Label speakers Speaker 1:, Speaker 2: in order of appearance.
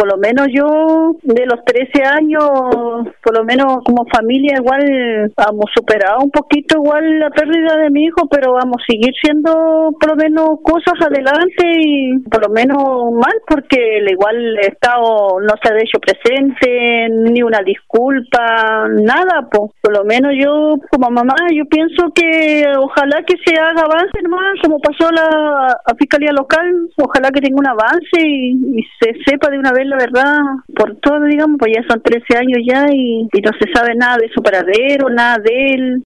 Speaker 1: por lo menos yo de los 13 años, por lo menos como familia igual hemos superado un poquito igual la pérdida de mi hijo, pero vamos a seguir siendo por lo menos cosas adelante y por lo menos mal porque el igual el Estado no se ha hecho presente, ni una disculpa, nada, pues por lo menos yo como mamá yo pienso que ojalá que se haga avance nomás como pasó la fiscalía local, ojalá que tenga un avance y, se sepa de una vez la verdad por todo, digamos, pues ya son 13 años ya y, no se sabe nada de su paradero, nada de él,